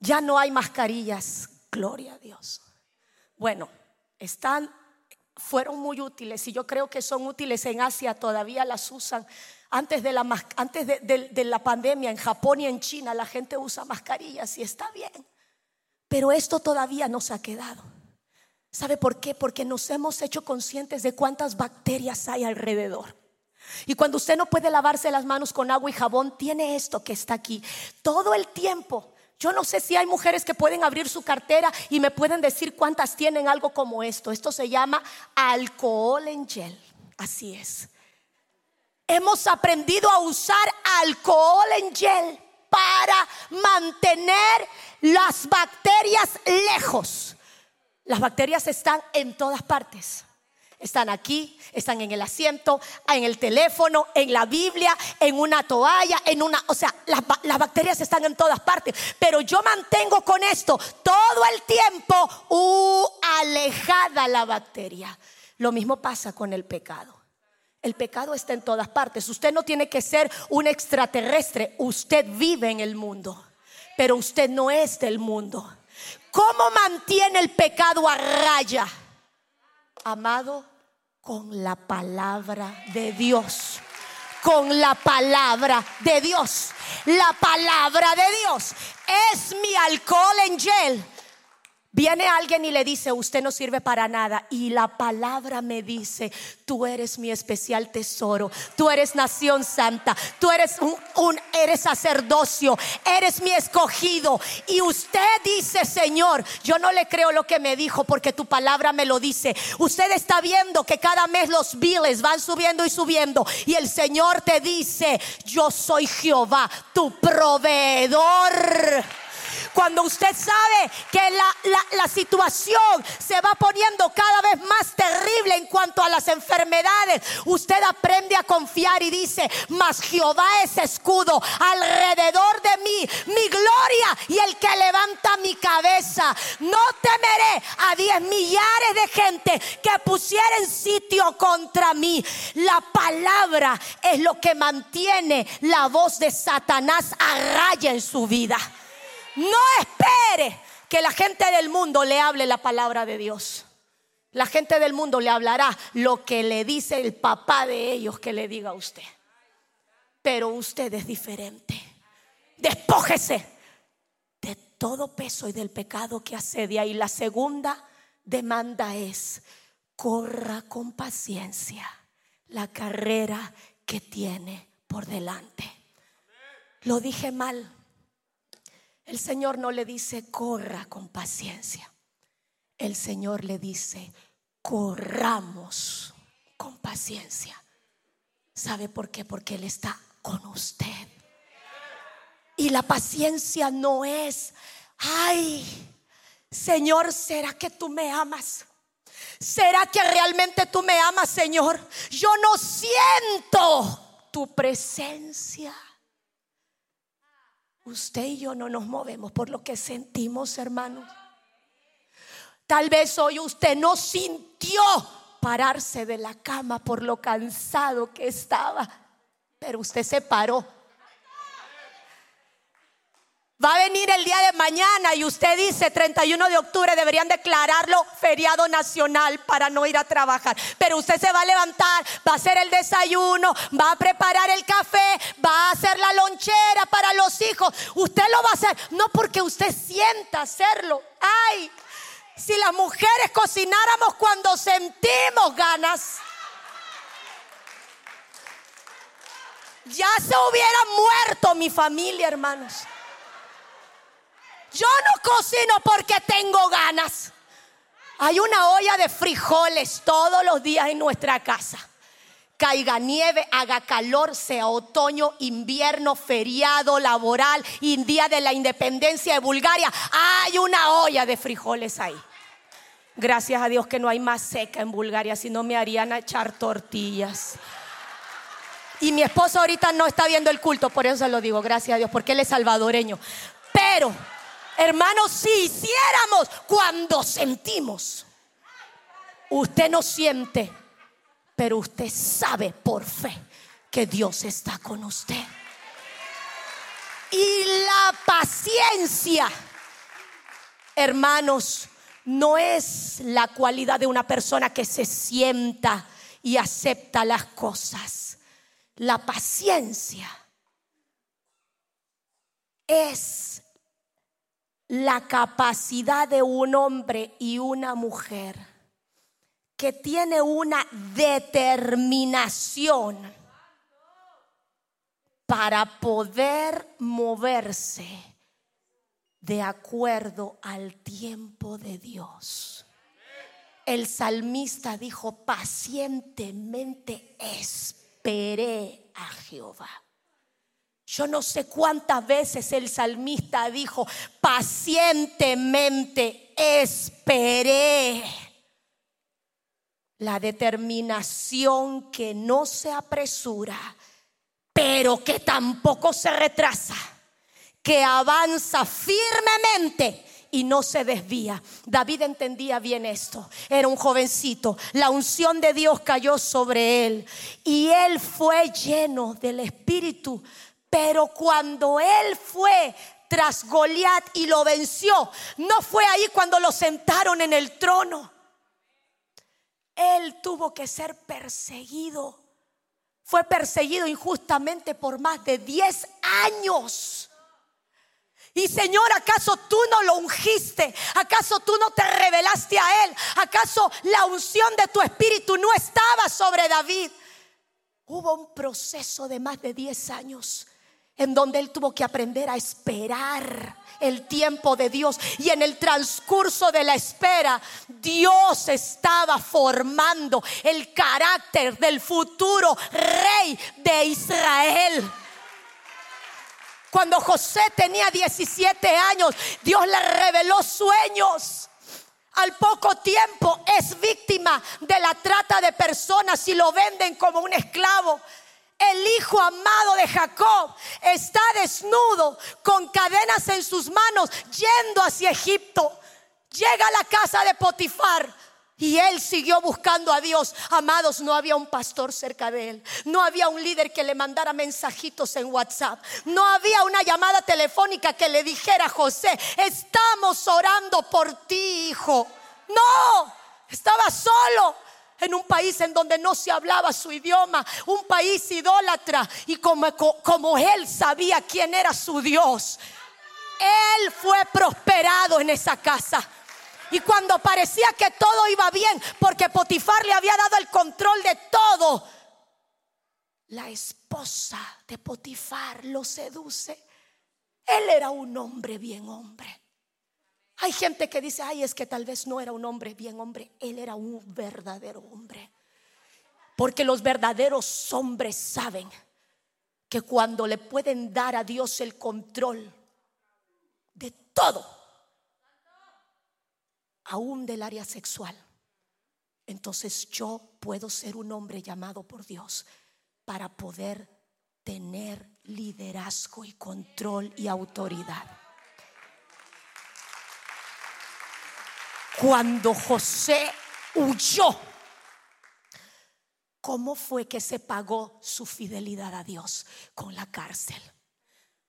Ya no hay mascarillas, gloria a Dios. Bueno, están, fueron muy útiles y yo creo que son útiles en Asia, todavía las usan. Antes de la, antes de la pandemia en Japón y en China la gente usa mascarillas y está bien. Pero esto todavía nos ha quedado. ¿Sabe por qué? Porque nos hemos hecho conscientes de cuántas bacterias hay alrededor. Y cuando usted no puede lavarse las manos con agua y jabón, tiene esto que está aquí. Todo el tiempo. Yo no sé si hay mujeres que pueden abrir su cartera y me pueden decir cuántas tienen algo como esto. Esto se llama alcohol en gel. Así es. Hemos aprendido a usar alcohol en gel para mantener las bacterias lejos. Las bacterias están en todas partes. Están aquí, están en el asiento, en el teléfono, en la Biblia, en una toalla, en una... O sea, las, bacterias están en todas partes. Pero yo mantengo con esto todo el tiempo uh, alejada la bacteria. Lo mismo pasa con el pecado. El pecado está en todas partes. Usted no tiene que ser un extraterrestre. Usted vive en el mundo. Pero usted no es del mundo. ¿Cómo mantiene el pecado a raya? Amado, con la palabra de Dios. Con la palabra de Dios. La palabra de Dios es mi alcohol en gel Viene alguien y le dice, usted no sirve para nada. Y la palabra me dice, tú eres mi especial tesoro, tú eres nación santa, tú eres un, eres sacerdocio, eres mi escogido. Y usted dice, Señor, yo no le creo lo que me dijo porque tu palabra me lo dice. Usted está viendo que cada mes los biles van subiendo y subiendo. Y el Señor te dice, yo soy Jehová, tu proveedor. Cuando usted sabe que la, situación se va poniendo cada vez más terrible en cuanto a las enfermedades, usted aprende a confiar y dice, mas Jehová es escudo alrededor de mí, mi gloria y el que levanta mi cabeza. No temeré a diez millares de gente que pusieren sitio contra mí. La palabra es lo que mantiene la voz de Satanás a raya en su vida. No espere que la gente del mundo le hable la palabra de Dios. La gente del mundo le hablará lo que le dice el papá de ellos que le diga a usted. Pero usted es diferente. Despójese de todo peso y del pecado que asedia. Y la segunda demanda es, corra con paciencia la carrera que tiene por delante. Lo dije mal. El Señor no le dice, corra con paciencia. El Señor le dice, corramos con paciencia. ¿Sabe por qué? Porque Él está con usted. Y la paciencia no es, ay, Señor, ¿será que tú me amas? ¿Será que realmente tú me amas, Señor? Yo no siento tu presencia. Usted y yo no nos movemos por lo que sentimos, hermanos. Tal vez hoy usted no sintió pararse de la cama por lo cansado que estaba, pero usted se paró. Va a venir el día de mañana y usted dice 31 de octubre deberían declararlo feriado nacional para no ir a trabajar. Pero usted se va a levantar, va a hacer el desayuno, va a preparar el café, va a hacer la lonchera para los hijos. Usted lo va a hacer, no porque usted sienta hacerlo. Ay, si las mujeres cocináramos cuando sentimos ganas. Ya se hubiera muerto mi familia, hermanos. Yo no cocino porque tengo ganas. Hay una olla de frijoles todos los días en nuestra casa. Caiga nieve, haga calor, sea otoño, invierno, feriado, laboral día de la independencia de Bulgaria. Hay una olla de frijoles ahí. Gracias a Dios que no hay más seca en Bulgaria, si no me harían echar tortillas. Y mi esposo ahorita no está viendo el culto, por eso se lo digo, gracias a Dios, porque él es salvadoreño. Pero Hermanos, si hiciéramos cuando sentimos, usted no siente, pero usted sabe por fe que Dios está con usted. Y la paciencia, hermanos, no es la cualidad de una persona que se sienta y acepta las cosas. La paciencia es la capacidad de un hombre y una mujer que tiene una determinación para poder moverse de acuerdo al tiempo de Dios. El salmista dijo, pacientemente esperé a Jehová. Yo no sé cuántas veces el salmista dijo, pacientemente esperé. La determinación que no se apresura, pero que tampoco se retrasa, que avanza firmemente y no se desvía. David entendía bien esto. Era un jovencito. La unción de Dios cayó sobre él y él fue lleno del Espíritu pero cuando él fue tras Goliat y lo venció, no fue ahí cuando lo sentaron en el trono. Él tuvo que ser perseguido. Fue perseguido injustamente por más de 10 años. Y Señor, ¿acaso tú no lo ungiste? ¿Acaso tú no te revelaste a Él? ¿Acaso la unción de tu espíritu no estaba sobre David? Hubo un proceso de más de 10 años en donde él tuvo que aprender a esperar el tiempo de Dios. Y en el transcurso de la espera, Dios estaba formando el carácter del futuro rey de Israel. Cuando José tenía 17 años, Dios le reveló sueños. Al poco tiempo es víctima de la trata de personas y lo venden como un esclavo. El hijo amado de Jacob está desnudo, con cadenas en sus manos, yendo hacia Egipto. Llega a la casa de Potifar. Y él siguió buscando a Dios. Amados, no había un pastor cerca de él. No había un líder que le mandara mensajitos en WhatsApp. No había una llamada telefónica que le dijera José, estamos orando por ti, hijo. No, estaba solo en un país en donde no se hablaba su idioma, un país idólatra y como, él sabía quién era su Dios, él fue prosperado en esa casa. Y cuando parecía que todo iba bien, porque Potifar le había dado el control de todo, la esposa de Potifar lo seduce. Él era un hombre bien hombre. Hay gente que dice, ay, es que tal vez no era un hombre bien hombre, él era un verdadero hombre. Porque los verdaderos hombres saben que cuando le pueden dar a Dios el control de todo, aún del área sexual, entonces yo puedo ser un hombre llamado por Dios para poder tener liderazgo y control y autoridad. Cuando José huyó, ¿cómo fue que se pagó su fidelidad a Dios con la cárcel?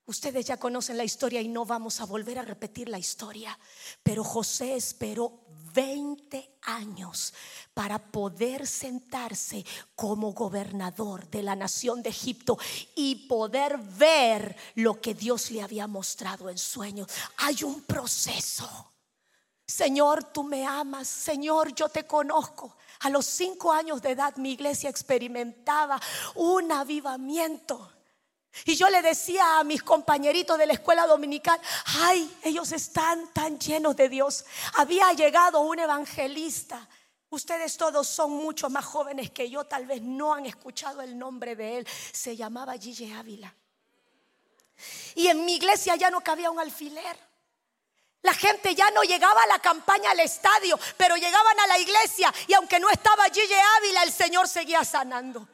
Ustedes ya conocen la historia y no vamos a volver a repetir la historia, pero José esperó 20 años para poder sentarse como gobernador de la nación de Egipto y poder ver lo que Dios le había mostrado en sueños. Hay un proceso. Señor, tú me amas. Señor, yo te conozco. A los cinco años de edad mi iglesia experimentaba un avivamiento. Y yo le decía a mis compañeritos de la escuela dominical, ay, ellos están tan llenos de Dios. Había llegado un evangelista. Ustedes todos son mucho más jóvenes que yo, tal vez no han escuchado el nombre de él. Se llamaba Gille Ávila. Y en mi iglesia ya no cabía un alfiler. La gente ya no llegaba a la campaña al estadio, pero llegaban a la iglesia y aunque no estaba Gille Ávila, el Señor seguía sanando.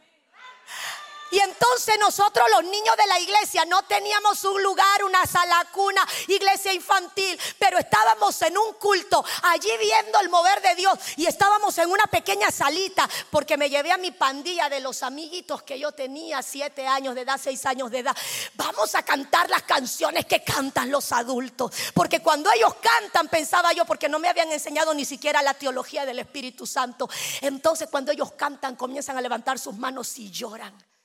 Y entonces nosotros los niños de la iglesia no teníamos un lugar, una sala cuna, iglesia infantil, pero estábamos en un culto, allí viendo el mover de Dios y estábamos en una pequeña salita porque me llevé a mi pandilla de los amiguitos que yo tenía, siete años de edad, seis años de edad. Vamos a cantar las canciones que cantan los adultos, porque cuando ellos cantan, pensaba yo, porque no me habían enseñado ni siquiera la teología del Espíritu Santo, entonces cuando ellos cantan comienzan a levantar sus manos y lloran.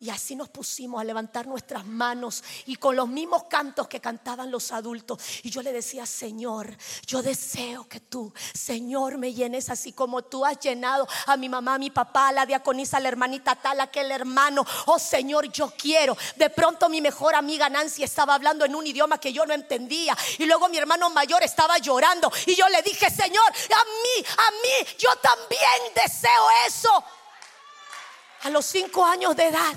Y así nos pusimos a levantar nuestras manos y con los mismos cantos que cantaban los adultos. Y yo le decía, Señor, yo deseo que tú, Señor, me llenes así como tú has llenado a mi mamá, a mi papá, a la diaconisa, a la hermanita tal, aquel hermano. Oh Señor, yo quiero. De pronto mi mejor amiga Nancy estaba hablando en un idioma que yo no entendía. Y luego mi hermano mayor estaba llorando. Y yo le dije, Señor, a mí, a mí, yo también deseo eso. A los cinco años de edad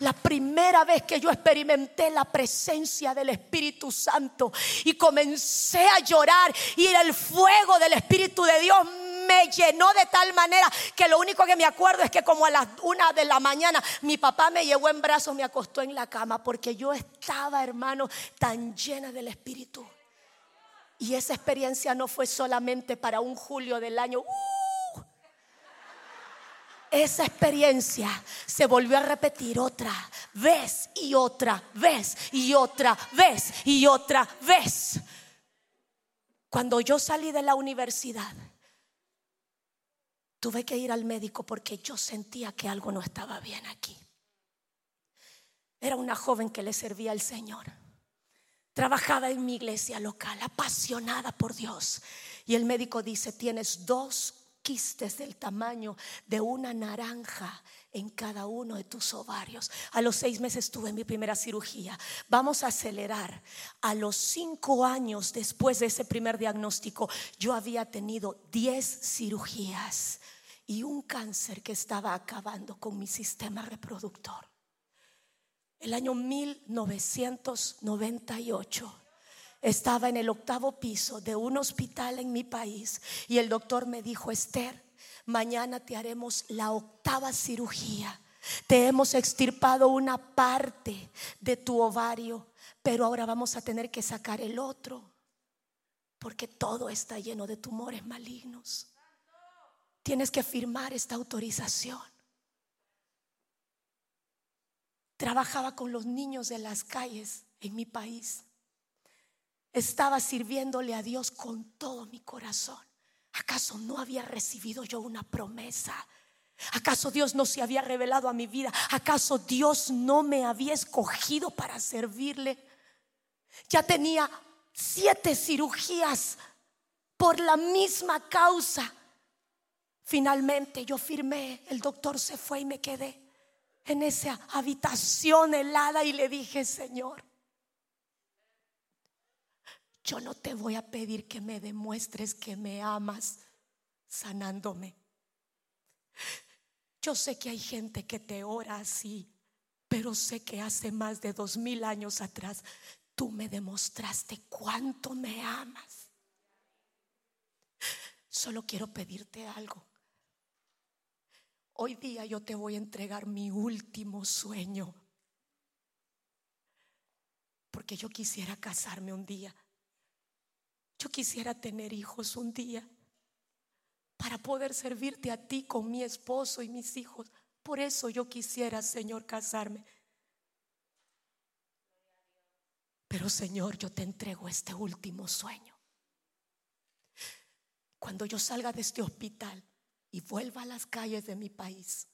la primera vez que yo experimenté la presencia del Espíritu Santo y comencé a llorar y el fuego del Espíritu de Dios me llenó de tal manera que lo único que me acuerdo es que como a las una de la mañana mi papá me llevó en brazos, me acostó en la cama porque yo estaba, hermano, tan llena del Espíritu. Y esa experiencia no fue solamente para un julio del año. ¡uh! Esa experiencia se volvió a repetir otra vez y otra vez y otra vez y otra vez. Cuando yo salí de la universidad, tuve que ir al médico porque yo sentía que algo no estaba bien aquí. Era una joven que le servía al Señor. Trabajaba en mi iglesia local, apasionada por Dios. Y el médico dice, tienes dos del tamaño de una naranja en cada uno de tus ovarios. A los seis meses tuve mi primera cirugía. Vamos a acelerar. A los cinco años después de ese primer diagnóstico, yo había tenido diez cirugías y un cáncer que estaba acabando con mi sistema reproductor. El año 1998 estaba en el octavo piso de un hospital en mi país y el doctor me dijo, Esther, mañana te haremos la octava cirugía. Te hemos extirpado una parte de tu ovario, pero ahora vamos a tener que sacar el otro, porque todo está lleno de tumores malignos. Tienes que firmar esta autorización. Trabajaba con los niños de las calles en mi país estaba sirviéndole a Dios con todo mi corazón. ¿Acaso no había recibido yo una promesa? ¿Acaso Dios no se había revelado a mi vida? ¿Acaso Dios no me había escogido para servirle? Ya tenía siete cirugías por la misma causa. Finalmente yo firmé, el doctor se fue y me quedé en esa habitación helada y le dije, Señor, yo no te voy a pedir que me demuestres que me amas sanándome. Yo sé que hay gente que te ora así, pero sé que hace más de dos mil años atrás tú me demostraste cuánto me amas. Solo quiero pedirte algo. Hoy día yo te voy a entregar mi último sueño. Porque yo quisiera casarme un día. Yo quisiera tener hijos un día para poder servirte a ti con mi esposo y mis hijos. Por eso yo quisiera, Señor, casarme. Pero Señor, yo te entrego este último sueño. Cuando yo salga de este hospital y vuelva a las calles de mi país,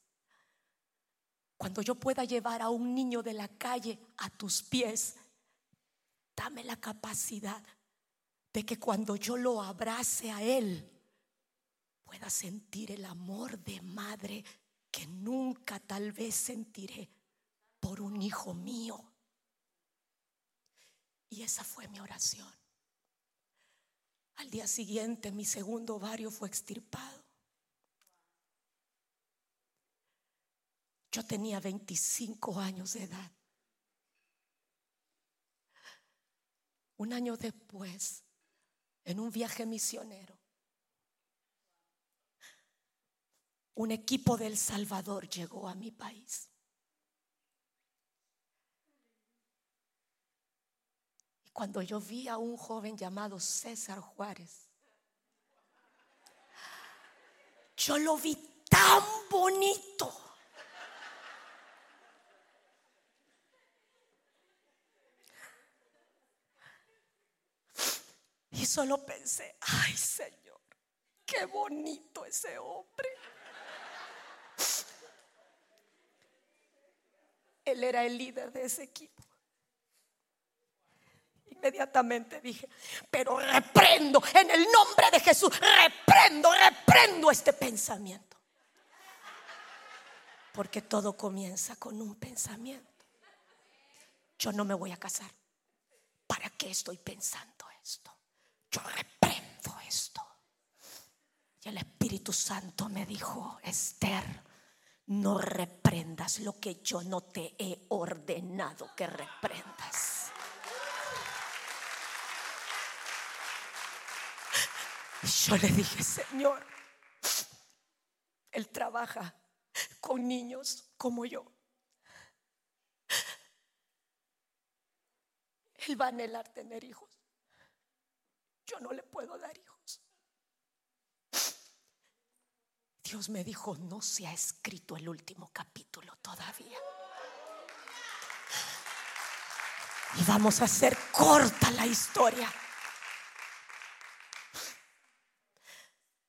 cuando yo pueda llevar a un niño de la calle a tus pies, dame la capacidad de que cuando yo lo abrace a él, pueda sentir el amor de madre que nunca tal vez sentiré por un hijo mío. Y esa fue mi oración. Al día siguiente mi segundo ovario fue extirpado. Yo tenía 25 años de edad. Un año después, en un viaje misionero, un equipo del Salvador llegó a mi país. Y cuando yo vi a un joven llamado César Juárez, yo lo vi tan bonito. Solo pensé, ay Señor, qué bonito ese hombre. Él era el líder de ese equipo. Inmediatamente dije, pero reprendo en el nombre de Jesús, reprendo, reprendo este pensamiento. Porque todo comienza con un pensamiento. Yo no me voy a casar. ¿Para qué estoy pensando esto? Yo reprendo esto. Y el Espíritu Santo me dijo, Esther, no reprendas lo que yo no te he ordenado que reprendas. Yo le dije, Señor, Él trabaja con niños como yo. Él va a anhelar tener hijos yo no le puedo dar hijos. Dios me dijo, no se ha escrito el último capítulo todavía. Y vamos a hacer corta la historia.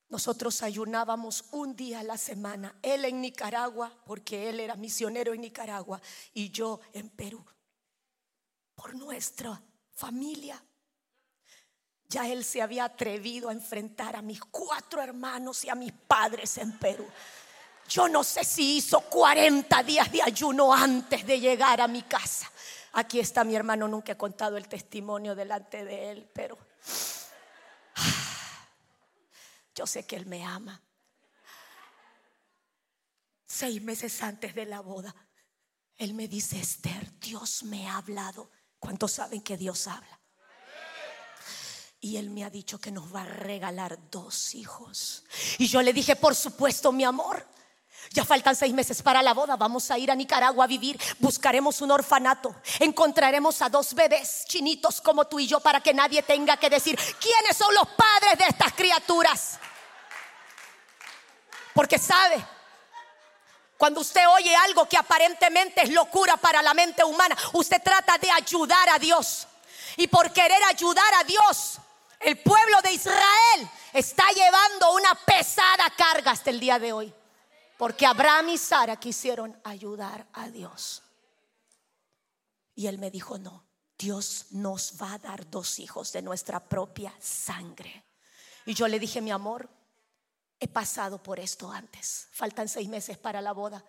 Nosotros ayunábamos un día a la semana, él en Nicaragua, porque él era misionero en Nicaragua, y yo en Perú, por nuestra familia. Ya él se había atrevido a enfrentar a mis cuatro hermanos y a mis padres en Perú. Yo no sé si hizo 40 días de ayuno antes de llegar a mi casa. Aquí está mi hermano, nunca he contado el testimonio delante de él, pero <sighs> yo sé que él me ama. Seis meses antes de la boda, él me dice, Esther, Dios me ha hablado. ¿Cuántos saben que Dios habla? Y él me ha dicho que nos va a regalar dos hijos. Y yo le dije, por supuesto, mi amor. Ya faltan seis meses para la boda. Vamos a ir a Nicaragua a vivir. Buscaremos un orfanato. Encontraremos a dos bebés chinitos como tú y yo para que nadie tenga que decir quiénes son los padres de estas criaturas. Porque sabe, cuando usted oye algo que aparentemente es locura para la mente humana, usted trata de ayudar a Dios. Y por querer ayudar a Dios, el pueblo de Israel está llevando una pesada carga hasta el día de hoy. Porque Abraham y Sara quisieron ayudar a Dios. Y él me dijo, no, Dios nos va a dar dos hijos de nuestra propia sangre. Y yo le dije, mi amor, he pasado por esto antes. Faltan seis meses para la boda.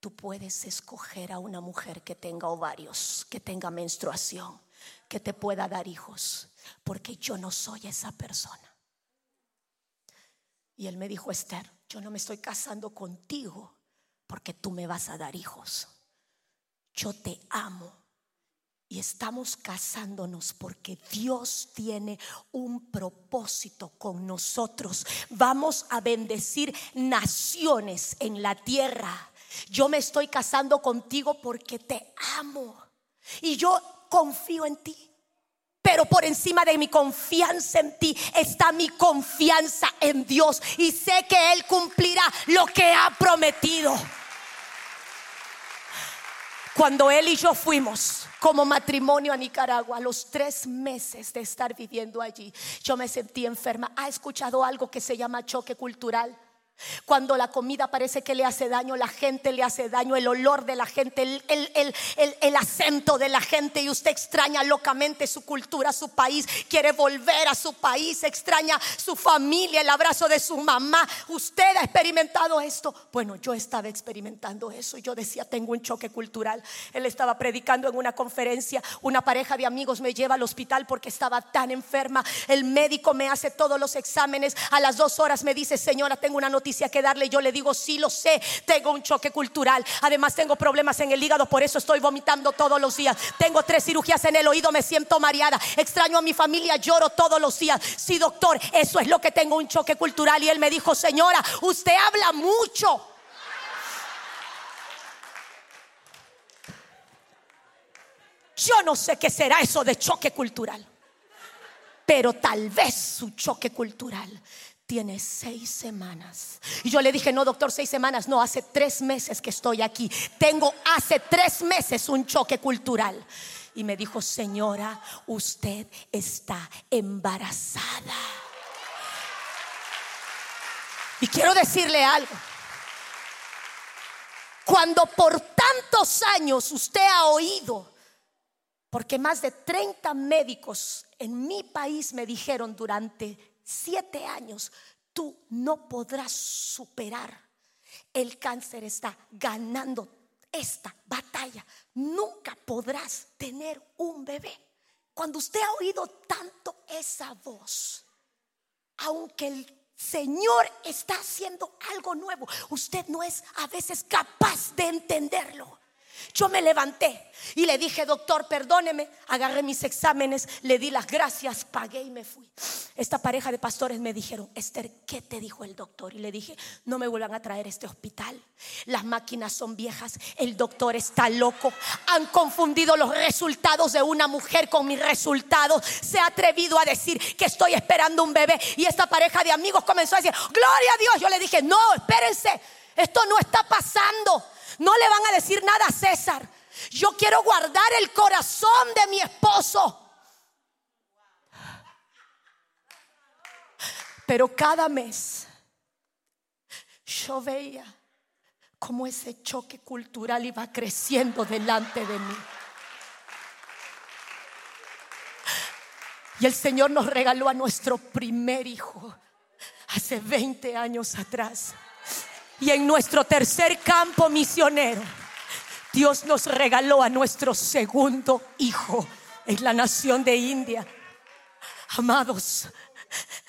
Tú puedes escoger a una mujer que tenga ovarios, que tenga menstruación, que te pueda dar hijos porque yo no soy esa persona. Y él me dijo, Esther, yo no me estoy casando contigo porque tú me vas a dar hijos. Yo te amo y estamos casándonos porque Dios tiene un propósito con nosotros. Vamos a bendecir naciones en la tierra. Yo me estoy casando contigo porque te amo y yo confío en ti. Pero por encima de mi confianza en ti está mi confianza en Dios. Y sé que Él cumplirá lo que ha prometido. Cuando él y yo fuimos como matrimonio a Nicaragua, a los tres meses de estar viviendo allí, yo me sentí enferma. ¿Ha escuchado algo que se llama choque cultural? Cuando la comida parece que le hace daño, la gente le hace daño, el olor de la gente, el, acento de la gente y usted extraña locamente su cultura, su país, quiere volver a su país, extraña su familia, el abrazo de su mamá. ¿Usted ha experimentado esto? Bueno, yo estaba experimentando eso. Yo decía, tengo un choque cultural. Él estaba predicando en una conferencia, una pareja de amigos me lleva al hospital porque estaba tan enferma. El médico me hace todos los exámenes. A las dos horas me dice, señora, tengo una noticia que darle. Yo le digo, sí lo sé, tengo un choque cultural. Además tengo problemas en el hígado, por eso estoy vomitando todos los días. Tengo tres cirugías en el oído, me siento mareada. Extraño a mi familia, lloro todos los días. Sí, doctor, eso es lo que tengo un choque cultural. Y él me dijo, señora, usted habla mucho. Yo no sé qué será eso de choque cultural, pero tal vez su choque cultural tiene seis semanas. Y yo le dije, no, doctor, seis semanas, no, hace tres meses que estoy aquí. Tengo hace tres meses un choque cultural. Y me dijo, señora, usted está embarazada. Y quiero decirle algo. Cuando por tantos años usted ha oído, porque más de 30 médicos en mi país me dijeron durante siete años, tú no podrás superar. El cáncer está ganando esta batalla. Nunca podrás tener un bebé. Cuando usted ha oído tanto esa voz, aunque el Señor está haciendo algo nuevo, usted no es a veces capaz de entenderlo. Yo me levanté y le dije, doctor, perdóneme, agarré mis exámenes, le di las gracias, pagué y me fui. Esta pareja de pastores me dijeron, Esther, ¿qué te dijo el doctor? Y le dije, no me vuelvan a traer este hospital. Las máquinas son viejas, el doctor está loco. Han confundido los resultados de una mujer con mis resultados. Se ha atrevido a decir que estoy esperando un bebé. Y esta pareja de amigos comenzó a decir, gloria a Dios. Yo le dije, no, espérense, esto no está pasando. No le van a decir nada a César. Yo quiero guardar el corazón de mi esposo. Pero cada mes yo veía cómo ese choque cultural iba creciendo delante de mí. Y el Señor nos regaló a nuestro primer hijo hace 20 años atrás. Y en nuestro tercer campo misionero, Dios nos regaló a nuestro segundo hijo en la nación de India. Amados,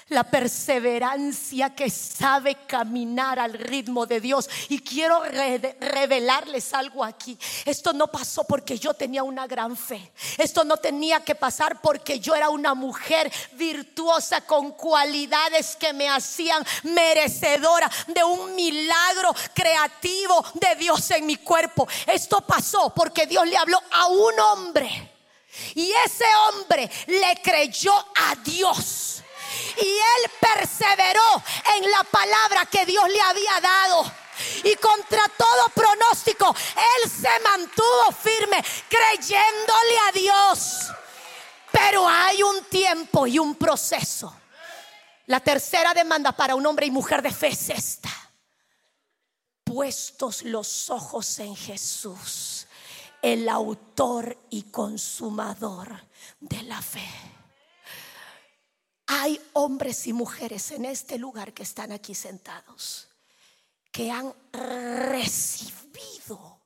la perseverancia que sabe caminar al ritmo de Dios. Y quiero revelarles algo aquí. Esto no pasó porque yo tenía una gran fe. Esto no tenía que pasar porque yo era una mujer virtuosa con cualidades que me hacían merecedora de un milagro creativo de Dios en mi cuerpo. Esto pasó porque Dios le habló a un hombre. Y ese hombre le creyó a Dios. Y él perseveró en la palabra que Dios le había dado. Y contra todo pronóstico, él se mantuvo firme, creyéndole a Dios. Pero hay un tiempo y un proceso. La tercera demanda para un hombre y mujer de fe es esta. Puestos los ojos en Jesús, el autor y consumador de la fe. Hay hombres y mujeres en este lugar que están aquí sentados que han recibido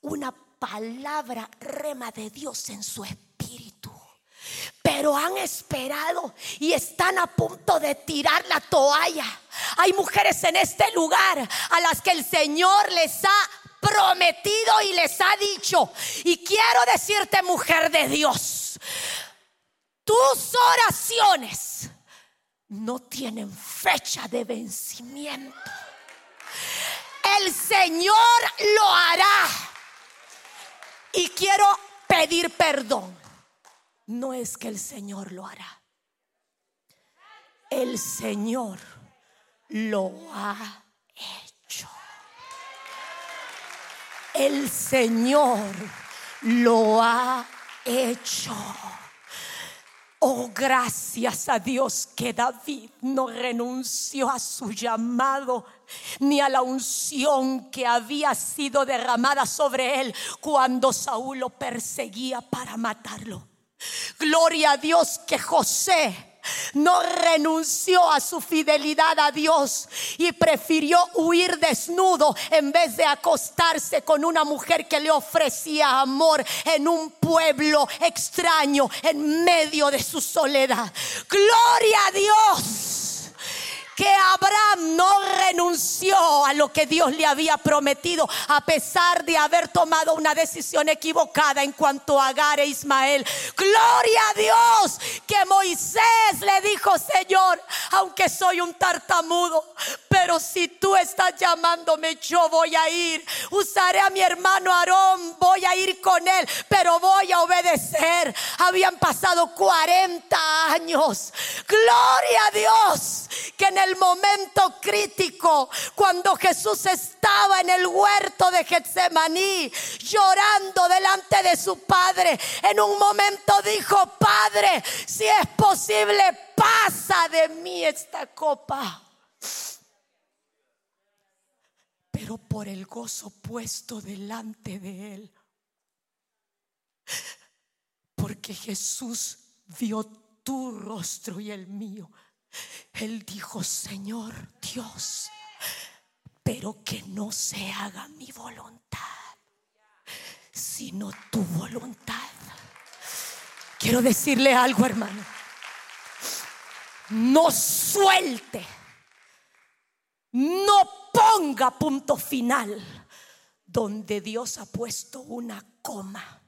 una palabra rema de Dios en su espíritu. Pero han esperado y están a punto de tirar la toalla. Hay mujeres en este lugar a las que el Señor les ha prometido y les ha dicho. Y quiero decirte, mujer de Dios, tus oraciones no tienen fecha de vencimiento. El Señor lo hará. Y quiero pedir perdón. No es que el Señor lo hará. El Señor lo ha hecho. El Señor lo ha hecho. Oh, gracias a Dios que David no renunció a su llamado ni a la unción que había sido derramada sobre él cuando Saúl lo perseguía para matarlo. Gloria a Dios que José no renunció a su fidelidad a Dios y prefirió huir desnudo en vez de acostarse con una mujer que le ofrecía amor en un pueblo extraño en medio de su soledad. Gloria a Dios que Abraham no renunció a lo que Dios le había prometido, a pesar de haber tomado una decisión equivocada en cuanto a Agar e Ismael. Gloria a Dios que Moisés le dijo, Señor, aunque soy un tartamudo, pero si tú estás llamándome, yo voy a ir. Usaré a mi hermano Aarón, voy a ir con él, pero voy a obedecer. Habían pasado 40 años. Gloria a Dios que en el momento crítico, cuando Jesús estaba en el huerto de Getsemaní, llorando delante de su Padre, en un momento dijo, Padre, si es posible, pasa de mí esta copa. Pero por el gozo puesto delante de él, porque Jesús vio tu rostro y el mío él dijo, Señor Dios, pero que no se haga mi voluntad, sino tu voluntad. Quiero decirle algo, hermano. No suelte, no ponga punto final donde Dios ha puesto una coma.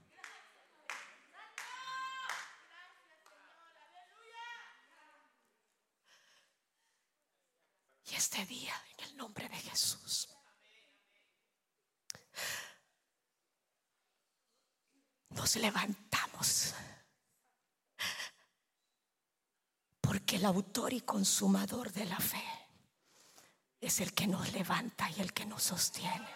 Este día en el nombre de Jesús. Nos levantamos porque el autor y consumador de la fe es el que nos levanta y el que nos sostiene.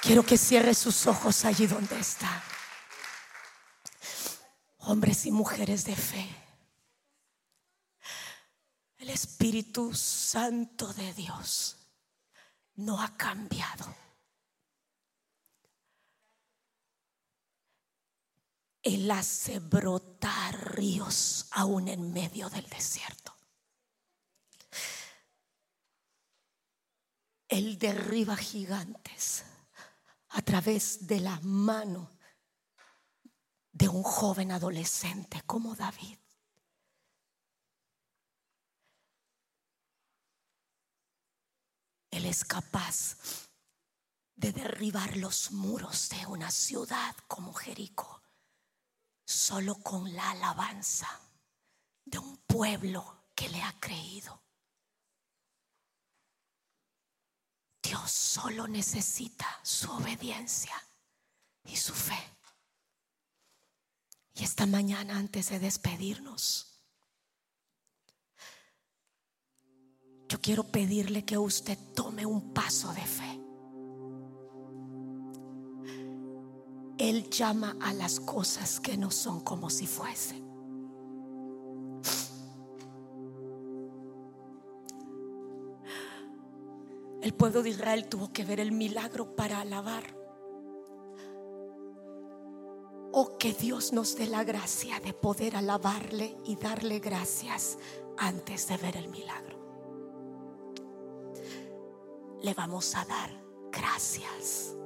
Quiero que cierre sus ojos allí donde está. Hombres y mujeres de fe. Espíritu Santo de Dios no ha cambiado. Él hace brotar ríos aún en medio del desierto. Él derriba gigantes a través de la mano de un joven adolescente como David. Él es capaz de derribar los muros de una ciudad como Jericó solo con la alabanza de un pueblo que le ha creído. Dios solo necesita su obediencia y su fe. Y esta mañana antes de despedirnos, yo quiero pedirle que usted tome un paso de fe. Él llama a las cosas que no son como si fuesen. El pueblo de Israel tuvo que ver el milagro para alabar. Oh, que Dios nos dé la gracia de poder alabarle y darle gracias antes de ver el milagro le vamos a dar gracias.